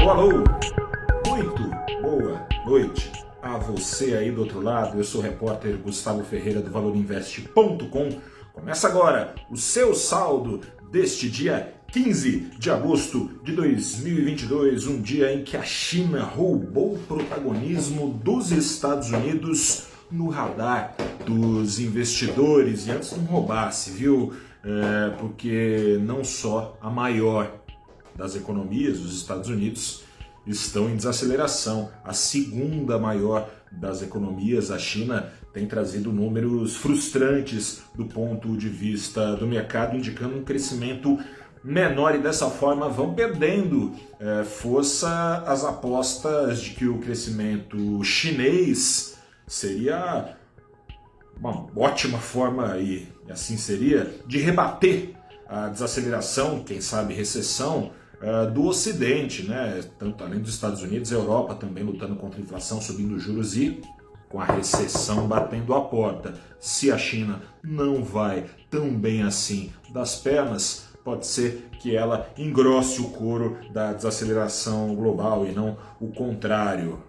Alô, alô! Muito boa noite a você aí do outro lado. Eu sou o repórter Gustavo Ferreira do ValorInvest.com. Começa agora o seu saldo deste dia 15 de agosto de 2022, um dia em que a China roubou o protagonismo dos Estados Unidos no radar dos investidores e antes não roubasse, viu? É, porque não só a maior das economias, os Estados Unidos, estão em desaceleração. A segunda maior das economias, a China, tem trazido números frustrantes do ponto de vista do mercado, indicando um crescimento menor e dessa forma vão perdendo é, força as apostas de que o crescimento chinês seria uma ótima forma, e assim seria, de rebater a desaceleração, quem sabe recessão, uh, do Ocidente, né? tanto além dos Estados Unidos, a Europa também lutando contra a inflação, subindo juros e com a recessão batendo a porta. Se a China não vai tão bem assim das pernas, pode ser que ela engrosse o couro da desaceleração global e não o contrário.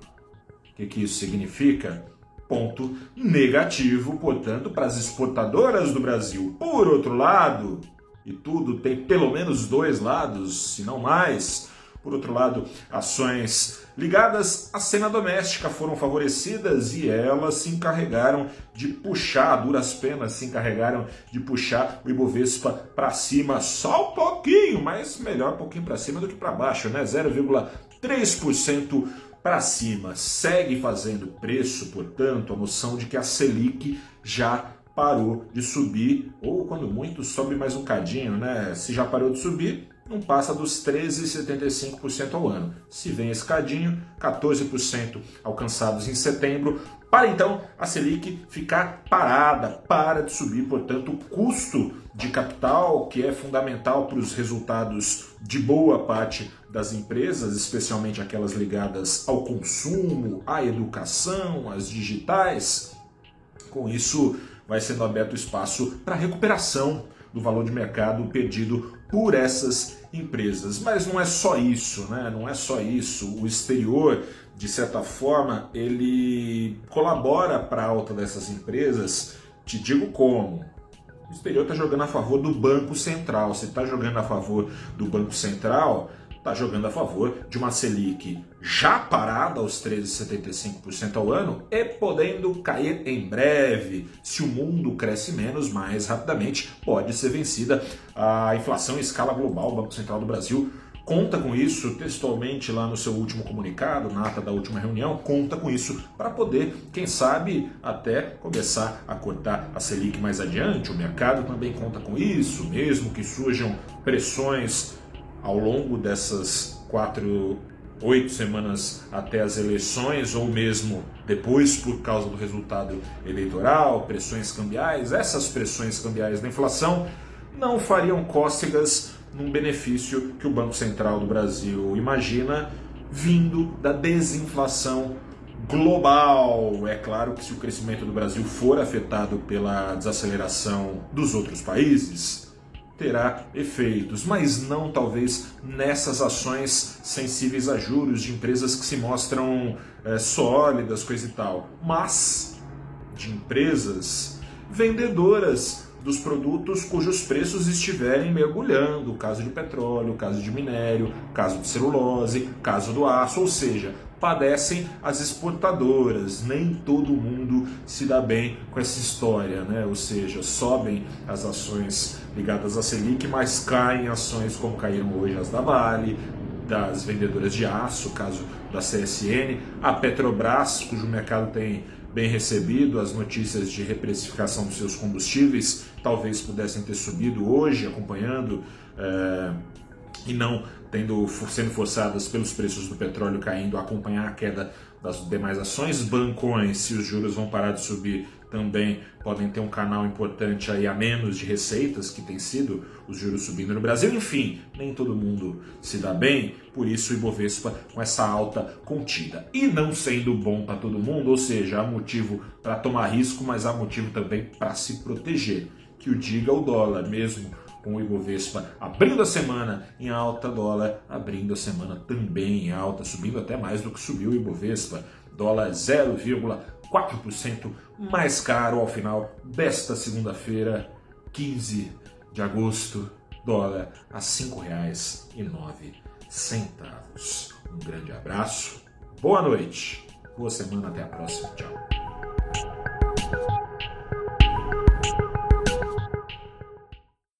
O que, que isso significa? Ponto negativo, portanto, para as exportadoras do Brasil. Por outro lado, e tudo tem pelo menos dois lados, se não mais. Por outro lado, ações ligadas à cena doméstica foram favorecidas e elas se encarregaram de puxar, duras penas se encarregaram de puxar o Ibovespa para cima só um pouquinho, mas melhor um pouquinho para cima do que para baixo, né? 0,3% para cima. Segue fazendo preço, portanto, a noção de que a Selic já parou de subir, ou quando muito, sobe mais um cadinho, né? Se já parou de subir, não passa dos 13,75% ao ano. Se vem esse cadinho, 14% alcançados em setembro, para então a Selic ficar parada, para de subir, portanto, o custo de capital, que é fundamental para os resultados de boa parte das empresas, especialmente aquelas ligadas ao consumo, à educação, às digitais. Com isso, vai sendo aberto espaço para recuperação do valor de mercado perdido por essas empresas. Mas não é só isso, né? Não é só isso. O exterior, de certa forma, ele colabora para a alta dessas empresas. Te digo como. O exterior está jogando a favor do Banco Central. Se está jogando a favor do Banco Central, está jogando a favor de uma Selic já parada aos 13,75% ao ano e podendo cair em breve. Se o mundo cresce menos, mais rapidamente pode ser vencida a inflação em escala global. O Banco Central do Brasil conta com isso textualmente lá no seu último comunicado, na ata da última reunião, conta com isso para poder, quem sabe, até começar a cortar a Selic mais adiante. O mercado também conta com isso, mesmo que surjam pressões ao longo dessas quatro, oito semanas até as eleições, ou mesmo depois por causa do resultado eleitoral, pressões cambiais, essas pressões cambiais da inflação não fariam cócegas num benefício que o Banco Central do Brasil imagina vindo da desinflação global. É claro que se o crescimento do Brasil for afetado pela desaceleração dos outros países, terá efeitos, mas não talvez nessas ações sensíveis a juros de empresas que se mostram é, sólidas, coisa e tal, mas de empresas vendedoras dos produtos cujos preços estiverem mergulhando, caso de petróleo, caso de minério, caso de celulose, caso do aço, ou seja, padecem as exportadoras. Nem todo mundo se dá bem com essa história, né? Ou seja, sobem as ações ligadas à Selic, mas caem ações como caíram hoje as da Vale, das vendedoras de aço, caso da CSN, a Petrobras, cujo mercado tem bem recebido as notícias de reprecificação dos seus combustíveis, talvez pudessem ter subido hoje, acompanhando é, e não tendo sendo forçadas pelos preços do petróleo caindo a acompanhar a queda das demais ações. Bancões, se os juros vão parar de subir, também podem ter um canal importante aí a menos de receitas, que tem sido os juros subindo no Brasil. Enfim, nem todo mundo se dá bem, por isso o Ibovespa com essa alta contida. E não sendo bom para todo mundo, ou seja, há motivo para tomar risco, mas há motivo também para se proteger. Que o diga o dólar, mesmo com o Ibovespa abrindo a semana em alta, dólar abrindo a semana também em alta, subindo até mais do que subiu o Ibovespa. Dólar 0,4% mais caro ao final desta segunda-feira, 15 de agosto, dólar a R$ 5,09. Um grande abraço, boa noite, boa semana, até a próxima, tchau.